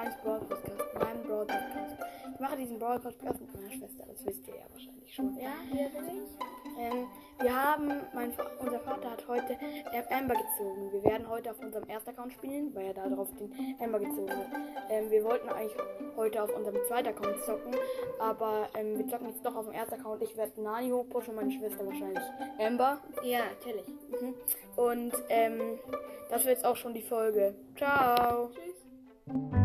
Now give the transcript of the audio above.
Arnis Brawl Podcast, meinem Brawl Podcast. Ich mache diesen Brawl Podcast mit meiner Schwester, das wisst ihr ja wahrscheinlich schon. Ja, ja ähm, wir haben, mein, unser Vater hat heute ähm, Amber gezogen. Wir werden heute auf unserem ersten Account spielen, weil er da drauf den Amber gezogen hat. Ähm, wir wollten eigentlich heute auf unserem zweiten Account zocken, aber ähm, wir zocken jetzt doch auf dem ersten Account. Ich werde Nani hochpushen, meine Schwester wahrscheinlich Amber. Ja, natürlich. Mhm. Und ähm, das wird jetzt auch schon die Folge. Ciao. Tschüss.